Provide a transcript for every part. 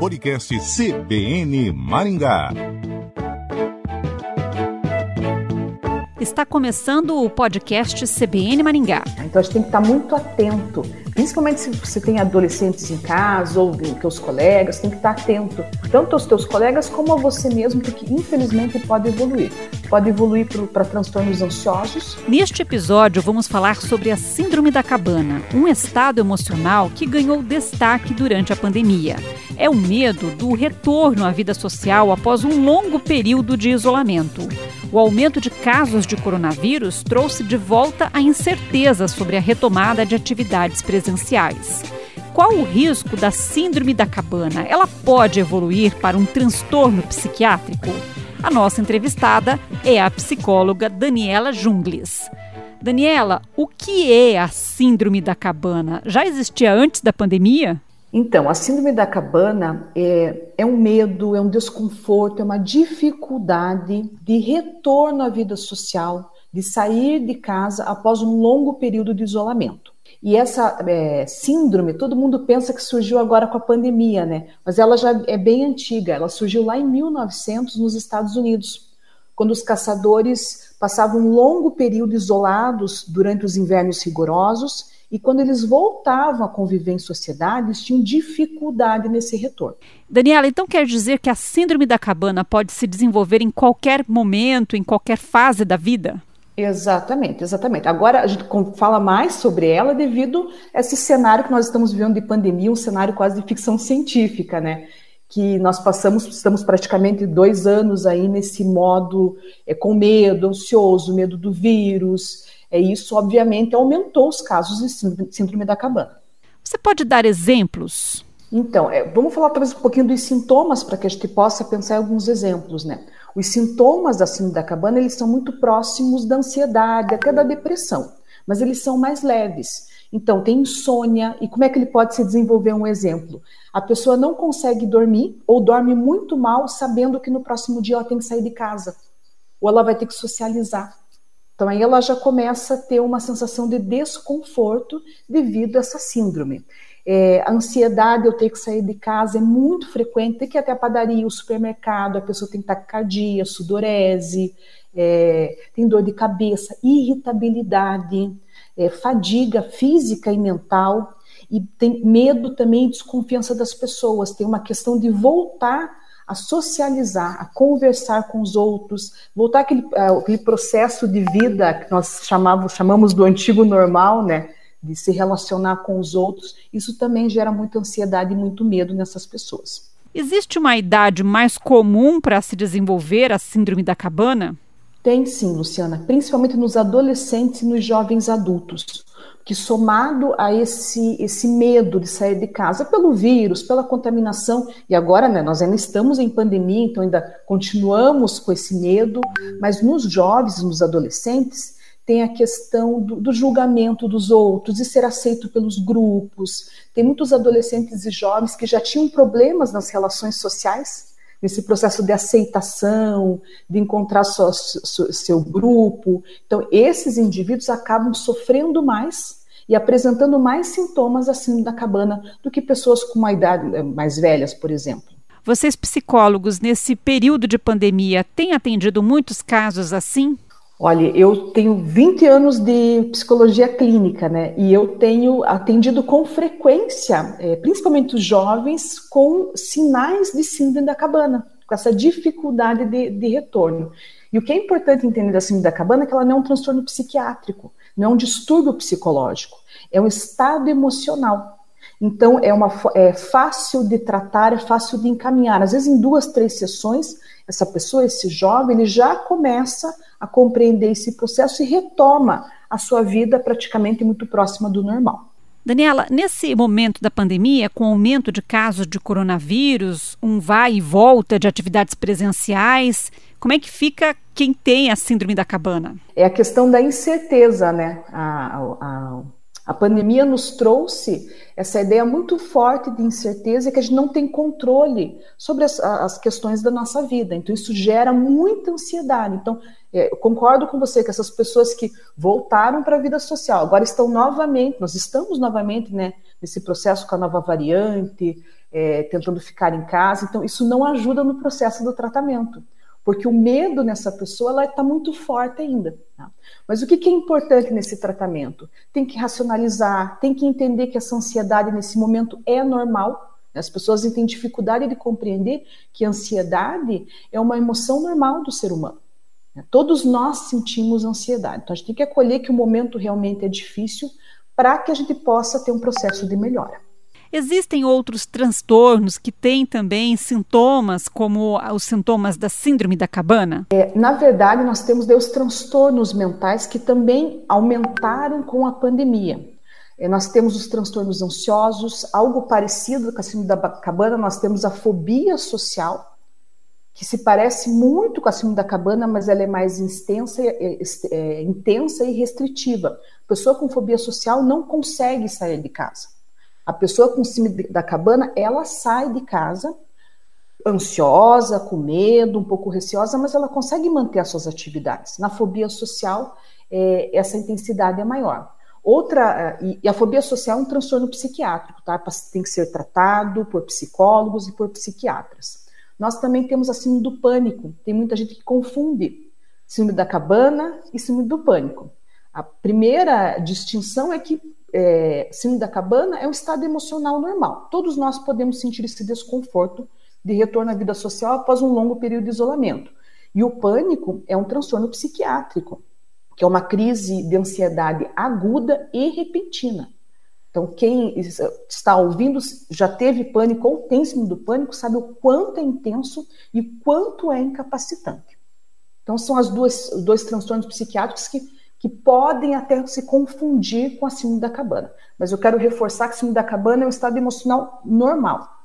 Podcast CBN Maringá. Está começando o podcast CBN Maringá. Então a gente tem que estar muito atento, principalmente se você tem adolescentes em casa ou teus colegas, tem que estar atento, tanto aos teus colegas como a você mesmo, porque infelizmente pode evoluir. Pode evoluir para transtornos ansiosos. Neste episódio, vamos falar sobre a Síndrome da Cabana, um estado emocional que ganhou destaque durante a pandemia. É o medo do retorno à vida social após um longo período de isolamento. O aumento de casos de coronavírus trouxe de volta a incerteza sobre a retomada de atividades presenciais. Qual o risco da Síndrome da Cabana? Ela pode evoluir para um transtorno psiquiátrico? A nossa entrevistada é a psicóloga Daniela Jungles. Daniela, o que é a Síndrome da Cabana? Já existia antes da pandemia? Então, a síndrome da cabana é, é, um medo, é um desconforto, é uma dificuldade de retorno à vida social, de sair de casa após um longo período de isolamento. E essa é, síndrome, todo mundo pensa que surgiu agora com a pandemia, né? Mas ela já é bem antiga. Ela surgiu lá em 1900 nos Estados Unidos, quando os caçadores passavam um longo período isolados durante os invernos rigorosos e quando eles voltavam a conviver em sociedades, tinham dificuldade nesse retorno. Daniela, então quer dizer que a síndrome da cabana pode se desenvolver em qualquer momento, em qualquer fase da vida? Exatamente, exatamente. Agora a gente fala mais sobre ela devido a esse cenário que nós estamos vivendo de pandemia, um cenário quase de ficção científica, né? Que nós passamos, estamos praticamente dois anos aí nesse modo é, com medo, ansioso, medo do vírus, é, isso, obviamente, aumentou os casos de síndrome da cabana. Você pode dar exemplos? Então, é, vamos falar talvez um pouquinho dos sintomas para que a gente possa pensar em alguns exemplos, né? Os sintomas da síndrome da cabana, eles são muito próximos da ansiedade, até da depressão, mas eles são mais leves. Então, tem insônia, e como é que ele pode se desenvolver um exemplo? A pessoa não consegue dormir ou dorme muito mal, sabendo que no próximo dia ela tem que sair de casa, ou ela vai ter que socializar. Então aí ela já começa a ter uma sensação de desconforto devido a essa síndrome. É, a ansiedade, eu ter que sair de casa é muito frequente, tem que ir até a padaria, o supermercado, a pessoa tem taquicardia, sudorese, é, tem dor de cabeça, irritabilidade, é, fadiga física e mental, e tem medo também desconfiança das pessoas, tem uma questão de voltar a socializar, a conversar com os outros, voltar aquele, uh, aquele processo de vida que nós chamamos, chamamos do antigo normal, né? De se relacionar com os outros, isso também gera muita ansiedade e muito medo nessas pessoas. Existe uma idade mais comum para se desenvolver a síndrome da cabana? Tem sim, Luciana, principalmente nos adolescentes e nos jovens adultos que somado a esse, esse medo de sair de casa pelo vírus, pela contaminação, e agora né, nós ainda estamos em pandemia, então ainda continuamos com esse medo, mas nos jovens, nos adolescentes, tem a questão do, do julgamento dos outros, de ser aceito pelos grupos. Tem muitos adolescentes e jovens que já tinham problemas nas relações sociais, nesse processo de aceitação, de encontrar seu, grupo. Então, esses indivíduos acabam sofrendo mais e apresentando mais sintomas assim da cabana do que pessoas com uma idade eh, mais velhas, por exemplo. Vocês, psicólogos, nesse período de pandemia, têm atendido muitos casos assim? Olha, eu tenho 20 anos de psicologia clínica, né? E eu tenho atendido com frequência, é, principalmente os jovens, com sinais de síndrome da cabana, com essa dificuldade de, de retorno. E o que é importante entender da síndrome da cabana é que ela não é um transtorno psiquiátrico, não é um distúrbio psicológico, é um estado emocional. Então, é, uma, é fácil de tratar, é fácil de encaminhar. Às vezes, em duas, três sessões, essa pessoa, esse jovem, ele já começa a compreender esse processo e retoma a sua vida praticamente muito próxima do normal. Daniela, nesse momento da pandemia, com o aumento de casos de coronavírus, um vai e volta de atividades presenciais, como é que fica quem tem a síndrome da cabana? É a questão da incerteza, né? A, a, A pandemia nos trouxe essa ideia muito forte de incerteza que a gente não tem controle sobre as, as questões da nossa vida. Então, isso gera muita ansiedade. Então, é, eu concordo com você que essas pessoas que voltaram para a vida social agora estão novamente, nós estamos novamente né, nesse processo com a nova variante, é, tentando ficar em casa. Então, isso não ajuda no processo do tratamento, porque o medo nessa pessoa está muito forte ainda. Tá? Mas o que, que é importante nesse tratamento? Tem que racionalizar, tem que entender que essa ansiedade nesse momento é normal. As pessoas têm dificuldade de compreender que a ansiedade é uma emoção normal do ser humano. Todos nós sentimos ansiedade. Então a gente tem que acolher que o momento realmente é difícil para que a gente possa ter um processo de melhora. Existem outros transtornos que têm também sintomas, como os sintomas da síndrome da cabana? É, na verdade, nós temos os transtornos mentais que também aumentaram com a pandemia. É, nós temos os transtornos ansiosos, algo parecido com a síndrome da cabana, nós temos a fobia social, que se parece muito com a síndrome da cabana, mas ela é mais extensa, é, é, intensa e restritiva. Pessoa com fobia social não consegue sair de casa. A pessoa com síndrome da cabana, ela sai de casa ansiosa, com medo, um pouco receosa, mas ela consegue manter as suas atividades. Na fobia social, é, essa intensidade é maior. Outra, e, e a fobia social é um transtorno psiquiátrico, tá? Tem que ser tratado por psicólogos e por psiquiatras. Nós também temos a síndrome do pânico. Tem muita gente que confunde síndrome da cabana e síndrome do pânico. A primeira distinção é que é, síndrome da cabana é um estado emocional normal. Todos nós podemos sentir esse desconforto de retorno à vida social após um longo período de isolamento. E o pânico é um transtorno psiquiátrico, que é uma crise de ansiedade aguda e repentina. Então, quem está ouvindo já teve pânico ou tem síndrome do pânico sabe o quanto é intenso e quanto é incapacitante. Então, são as duas, dois transtornos psiquiátricos que, que podem até se confundir com a síndrome da cabana. Mas eu quero reforçar que a síndrome da cabana é um estado emocional normal.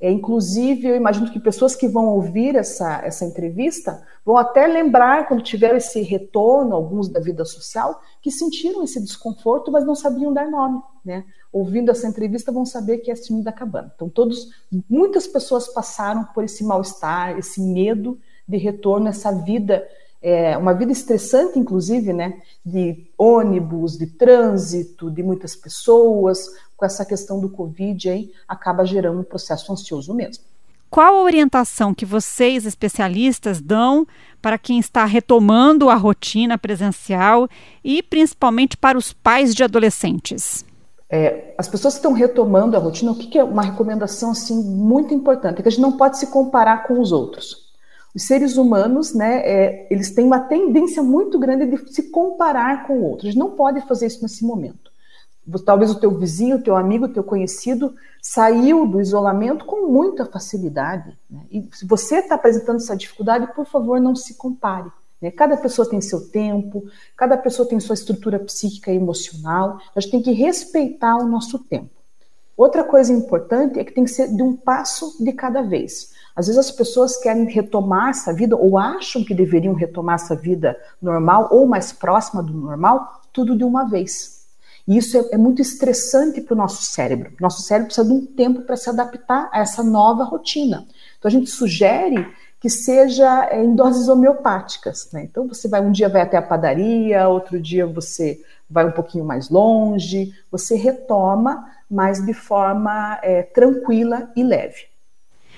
É, inclusive, eu imagino que pessoas que vão ouvir essa, essa entrevista vão até lembrar, quando tiveram esse retorno, alguns da vida social, que sentiram esse desconforto, mas não sabiam dar nome. Né? Ouvindo essa entrevista, vão saber que é síndrome da cabana. Então, todos, muitas pessoas passaram por esse mal-estar, esse medo de retorno, essa vida é, uma vida estressante, inclusive, né, de ônibus, de trânsito, de muitas pessoas, com essa questão do Covid aí, acaba gerando um processo ansioso mesmo. Qual a orientação que vocês, especialistas, dão para quem está retomando a rotina presencial e principalmente para os pais de adolescentes? É, as pessoas que estão retomando a rotina, o que, que é uma recomendação assim muito importante? É que a gente não pode se comparar com os outros. Os seres humanos, né, é, eles têm uma tendência muito grande de se comparar com outros. Não pode fazer isso nesse momento talvez o teu vizinho, o teu amigo, o teu conhecido saiu do isolamento com muita facilidade. Né? E se você está apresentando essa dificuldade, por favor, não se compare. Né? Cada pessoa tem seu tempo, cada pessoa tem sua estrutura psíquica e emocional. A gente tem que respeitar o nosso tempo. Outra coisa importante é que tem que ser de um passo de cada vez. Às vezes as pessoas querem retomar essa vida ou acham que deveriam retomar essa vida normal ou mais próxima do normal, tudo de uma vez. E isso é, é muito estressante para o nosso cérebro. Nosso cérebro precisa de um tempo para se adaptar a essa nova rotina. Então a gente sugere que seja é, em doses homeopáticas. Né? Então você vai um dia vai até a padaria, outro dia você vai um pouquinho mais longe, você retoma, mas de forma é, tranquila e leve.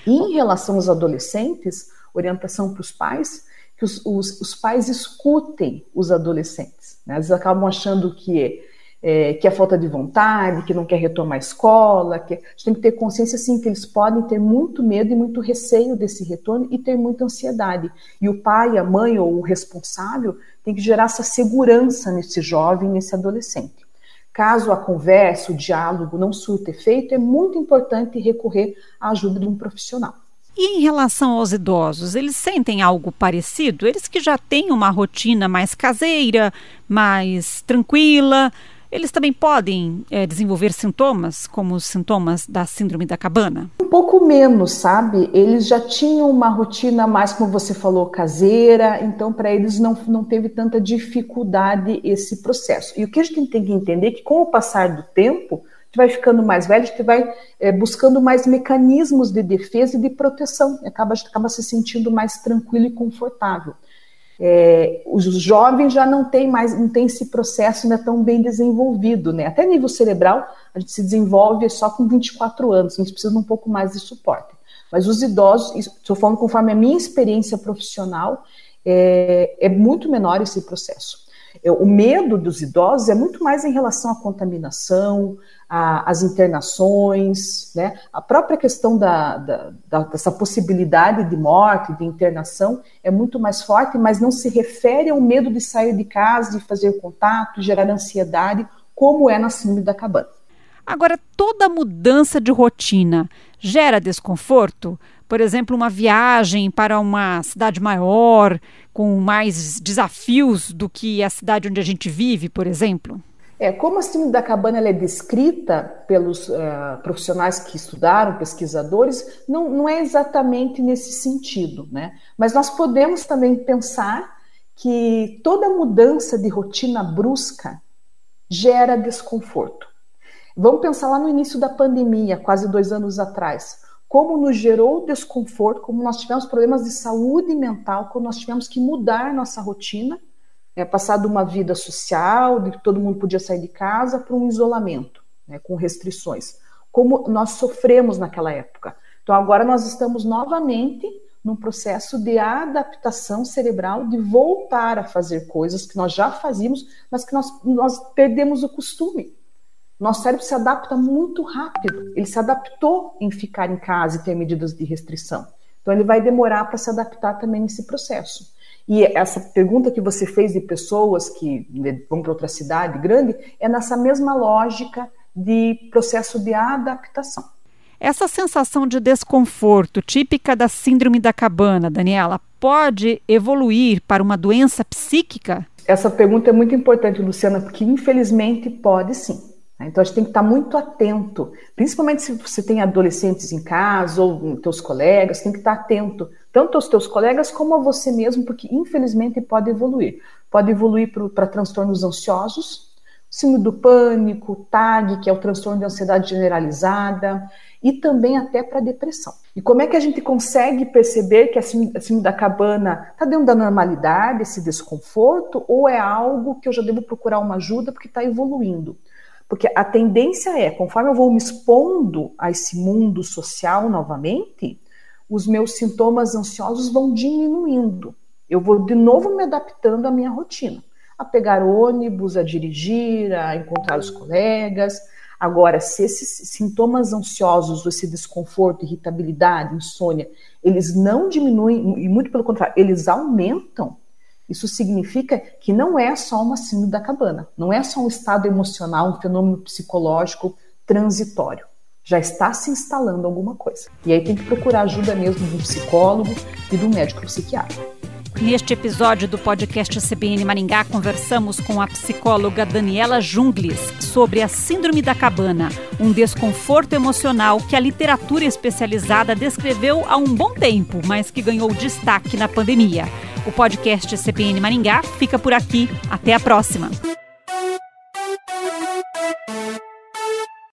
E em relação aos adolescentes, orientação para os pais, que os, os, os, pais escutem os adolescentes. Né? Eles acabam achando que é, que é falta de vontade, que não quer retomar a escola, que a gente tem que ter consciência sim que eles podem ter muito medo e muito receio desse retorno e ter muita ansiedade. E o pai, a mãe ou o responsável tem que gerar essa segurança nesse jovem, nesse adolescente. Caso a conversa, o diálogo não surta efeito, é muito importante recorrer à ajuda de um profissional. E em relação aos idosos, eles sentem algo parecido? Eles que já têm uma rotina mais caseira, mais tranquila, eles também podem é, desenvolver sintomas, como os sintomas da síndrome da cabana? Um pouco menos, sabe? Eles já tinham uma rotina mais, como você falou, caseira, então para eles não, não teve tanta dificuldade esse processo. E o que a gente tem que entender é que com o passar do tempo, gente vai ficando mais velho, gente vai é, buscando mais mecanismos de defesa e de proteção, acaba, acaba se sentindo mais tranquilo e confortável. É, os jovens já não têm mais, não tem esse processo ainda tão bem desenvolvido, né? Até nível cerebral, a gente se desenvolve só com 24 anos, a gente precisa de um pouco mais de suporte. Mas os idosos, estou falando conforme a minha experiência profissional, é, é muito menor esse processo. É, o medo dos idosos é muito mais em relação à contaminação, às internações, né? a própria questão da, da, da, dessa possibilidade de morte, de internação, é muito mais forte, mas não se refere ao medo de sair de casa, de fazer contato, gerar ansiedade, como é na síndrome da cabana. Agora, toda mudança de rotina gera desconforto? Por exemplo, uma viagem para uma cidade maior, com mais desafios do que a cidade onde a gente vive, por exemplo? É, como a síndrome da cabana é descrita pelos uh, profissionais que estudaram, pesquisadores, não, não é exatamente nesse sentido, né? Mas nós podemos também pensar que toda mudança de rotina brusca gera desconforto. Vamos pensar lá no início da pandemia, quase dois anos atrás como nos gerou desconforto, como nós tivemos problemas de saúde mental, como nós tivemos que mudar nossa rotina, é, passar de uma vida social, de que todo mundo podia sair de casa, para um isolamento, né, com restrições. Como nós sofremos naquela época. Então, agora nós estamos novamente num processo de adaptação cerebral, de voltar a fazer coisas que nós já fazíamos, mas que nós, nós perdemos o costume. Nosso cérebro se adapta muito rápido. Ele se adaptou em ficar em casa e ter medidas de restrição. Então, ele vai demorar para se adaptar também nesse processo. E essa pergunta que você fez de pessoas que vão para outra cidade grande é nessa mesma lógica de processo de adaptação. Essa sensação de desconforto típica da síndrome da cabana, Daniela, pode evoluir para uma doença psíquica? Essa pergunta é muito importante, Luciana, porque infelizmente pode sim. Né? Então a gente tem que estar muito atento, principalmente se você tem adolescentes em casa ou teus colegas, tem que estar atento, tanto aos teus colegas como a você mesmo, porque infelizmente pode evoluir. Pode evoluir para transtornos ansiosos, síndrome do pânico, TAG, que é o transtorno de ansiedade generalizada, e também até para depressão. E como é que a gente consegue perceber que a síndrome da cabana está dentro da normalidade, esse desconforto, ou é algo que eu já devo procurar uma ajuda porque está evoluindo? Porque a tendência é, conforme eu vou me expondo a esse mundo social novamente, os meus sintomas ansiosos vão diminuindo. Eu vou de novo me adaptando à minha rotina, a pegar ônibus, a dirigir, a encontrar os colegas. Agora, se esses sintomas ansiosos, esse desconforto, irritabilidade, insônia, eles não diminuem, e muito pelo contrário, eles aumentam, isso significa que não é só uma síndrome da cabana, não é só um estado emocional, um fenômeno psicológico transitório. Já está se instalando alguma coisa. E aí tem que procurar ajuda mesmo um psicólogo e um médico psiquiatra. Neste episódio do podcast CBN Maringá, conversamos com a psicóloga Daniela Jungles sobre a Síndrome da Cabana, um desconforto emocional que a literatura especializada descreveu há um bom tempo, mas que ganhou destaque na pandemia. O podcast CBN Maringá fica por aqui. Até a próxima.